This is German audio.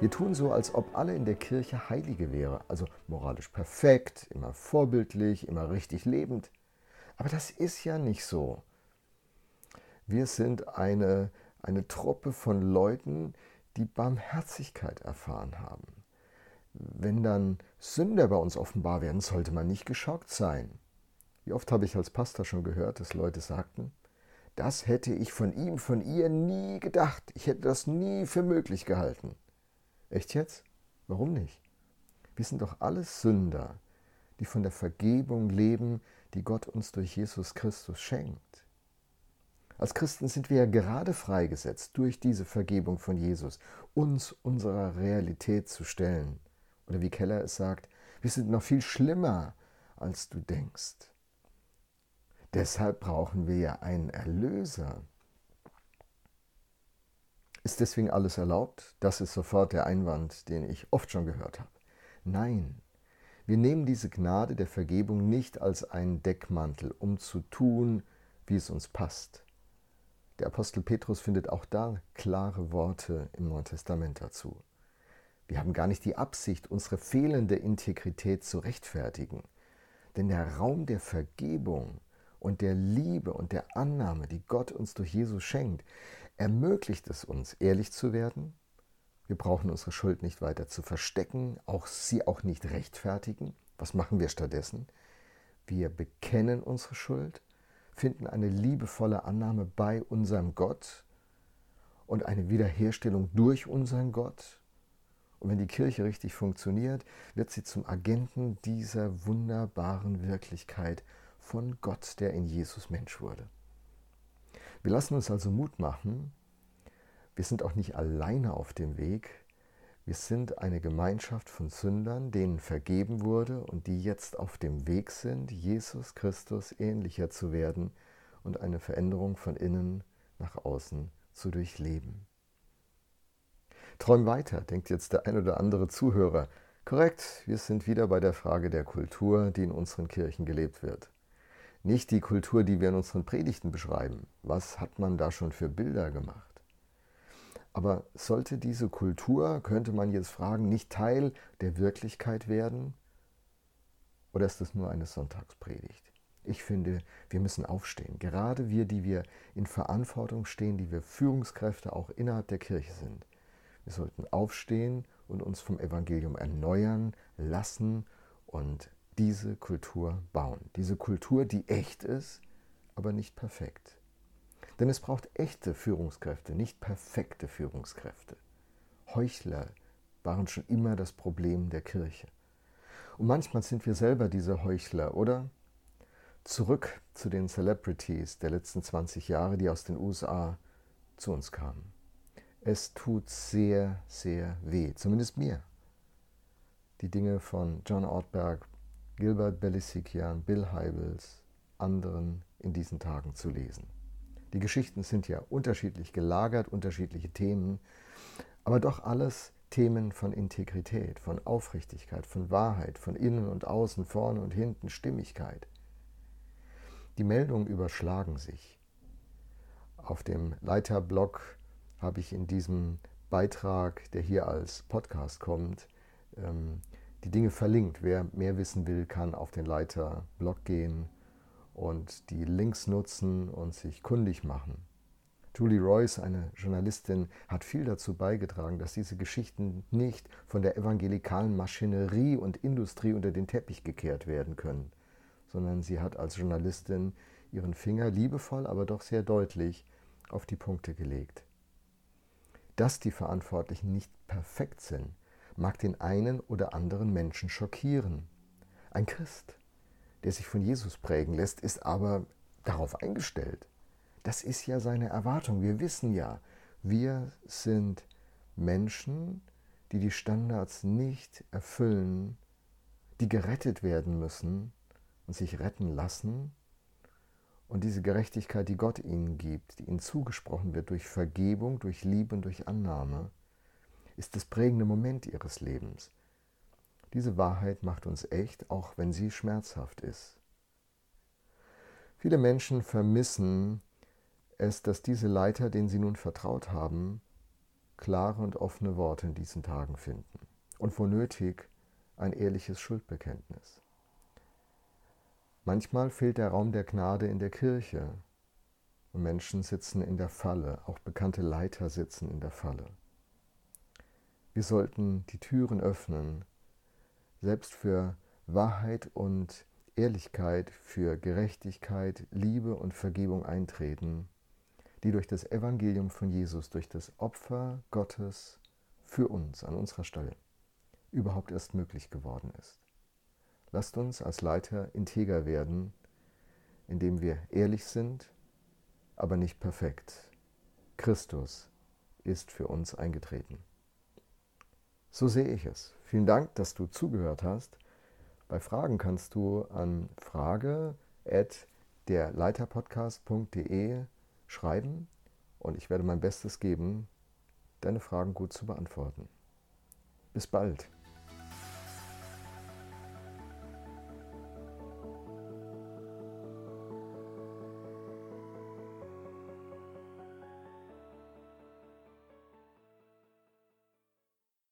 Wir tun so, als ob alle in der Kirche Heilige wäre, also moralisch perfekt, immer vorbildlich, immer richtig lebend. Aber das ist ja nicht so. Wir sind eine, eine Truppe von Leuten, die Barmherzigkeit erfahren haben. Wenn dann Sünder bei uns offenbar werden, sollte man nicht geschockt sein. Wie oft habe ich als Pastor schon gehört, dass Leute sagten, das hätte ich von ihm, von ihr nie gedacht. Ich hätte das nie für möglich gehalten. Echt jetzt? Warum nicht? Wir sind doch alles Sünder, die von der Vergebung leben, die Gott uns durch Jesus Christus schenkt. Als Christen sind wir ja gerade freigesetzt, durch diese Vergebung von Jesus uns unserer Realität zu stellen. Oder wie Keller es sagt, wir sind noch viel schlimmer, als du denkst. Deshalb brauchen wir ja einen Erlöser. Ist deswegen alles erlaubt? Das ist sofort der Einwand, den ich oft schon gehört habe. Nein, wir nehmen diese Gnade der Vergebung nicht als einen Deckmantel, um zu tun, wie es uns passt. Der Apostel Petrus findet auch da klare Worte im Neuen Testament dazu. Wir haben gar nicht die Absicht, unsere fehlende Integrität zu rechtfertigen. Denn der Raum der Vergebung und der Liebe und der Annahme, die Gott uns durch Jesus schenkt, ermöglicht es uns, ehrlich zu werden. Wir brauchen unsere Schuld nicht weiter zu verstecken, auch sie auch nicht rechtfertigen. Was machen wir stattdessen? Wir bekennen unsere Schuld finden eine liebevolle Annahme bei unserem Gott und eine Wiederherstellung durch unseren Gott. Und wenn die Kirche richtig funktioniert, wird sie zum Agenten dieser wunderbaren Wirklichkeit von Gott, der in Jesus Mensch wurde. Wir lassen uns also Mut machen. Wir sind auch nicht alleine auf dem Weg. Wir sind eine Gemeinschaft von Sündern, denen vergeben wurde und die jetzt auf dem Weg sind, Jesus Christus ähnlicher zu werden und eine Veränderung von innen nach außen zu durchleben. Träum weiter, denkt jetzt der ein oder andere Zuhörer. Korrekt, wir sind wieder bei der Frage der Kultur, die in unseren Kirchen gelebt wird. Nicht die Kultur, die wir in unseren Predigten beschreiben. Was hat man da schon für Bilder gemacht? Aber sollte diese Kultur, könnte man jetzt fragen, nicht Teil der Wirklichkeit werden? Oder ist es nur eine Sonntagspredigt? Ich finde, wir müssen aufstehen. Gerade wir, die wir in Verantwortung stehen, die wir Führungskräfte auch innerhalb der Kirche sind. Wir sollten aufstehen und uns vom Evangelium erneuern lassen und diese Kultur bauen. Diese Kultur, die echt ist, aber nicht perfekt. Denn es braucht echte Führungskräfte, nicht perfekte Führungskräfte. Heuchler waren schon immer das Problem der Kirche. Und manchmal sind wir selber diese Heuchler, oder? Zurück zu den Celebrities der letzten 20 Jahre, die aus den USA zu uns kamen. Es tut sehr, sehr weh, zumindest mir. Die Dinge von John Ortberg, Gilbert Belisikian, Bill Heibels, anderen in diesen Tagen zu lesen. Die Geschichten sind ja unterschiedlich gelagert, unterschiedliche Themen, aber doch alles Themen von Integrität, von Aufrichtigkeit, von Wahrheit, von innen und außen, vorne und hinten, Stimmigkeit. Die Meldungen überschlagen sich. Auf dem Leiterblog habe ich in diesem Beitrag, der hier als Podcast kommt, ähm, die Dinge verlinkt. Wer mehr wissen will, kann auf den Leiterblog gehen und die Links nutzen und sich kundig machen. Julie Royce, eine Journalistin, hat viel dazu beigetragen, dass diese Geschichten nicht von der evangelikalen Maschinerie und Industrie unter den Teppich gekehrt werden können, sondern sie hat als Journalistin ihren Finger liebevoll, aber doch sehr deutlich auf die Punkte gelegt. Dass die Verantwortlichen nicht perfekt sind, mag den einen oder anderen Menschen schockieren. Ein Christ der sich von Jesus prägen lässt, ist aber darauf eingestellt. Das ist ja seine Erwartung. Wir wissen ja, wir sind Menschen, die die Standards nicht erfüllen, die gerettet werden müssen und sich retten lassen. Und diese Gerechtigkeit, die Gott ihnen gibt, die ihnen zugesprochen wird durch Vergebung, durch Liebe und durch Annahme, ist das prägende Moment ihres Lebens. Diese Wahrheit macht uns echt, auch wenn sie schmerzhaft ist. Viele Menschen vermissen es, dass diese Leiter, denen sie nun vertraut haben, klare und offene Worte in diesen Tagen finden und wo nötig ein ehrliches Schuldbekenntnis. Manchmal fehlt der Raum der Gnade in der Kirche und Menschen sitzen in der Falle, auch bekannte Leiter sitzen in der Falle. Wir sollten die Türen öffnen, selbst für Wahrheit und Ehrlichkeit, für Gerechtigkeit, Liebe und Vergebung eintreten, die durch das Evangelium von Jesus, durch das Opfer Gottes für uns an unserer Stelle überhaupt erst möglich geworden ist. Lasst uns als Leiter integer werden, indem wir ehrlich sind, aber nicht perfekt. Christus ist für uns eingetreten. So sehe ich es. Vielen Dank, dass du zugehört hast. Bei Fragen kannst du an frage derleiterpodcast.de schreiben und ich werde mein Bestes geben, deine Fragen gut zu beantworten. Bis bald.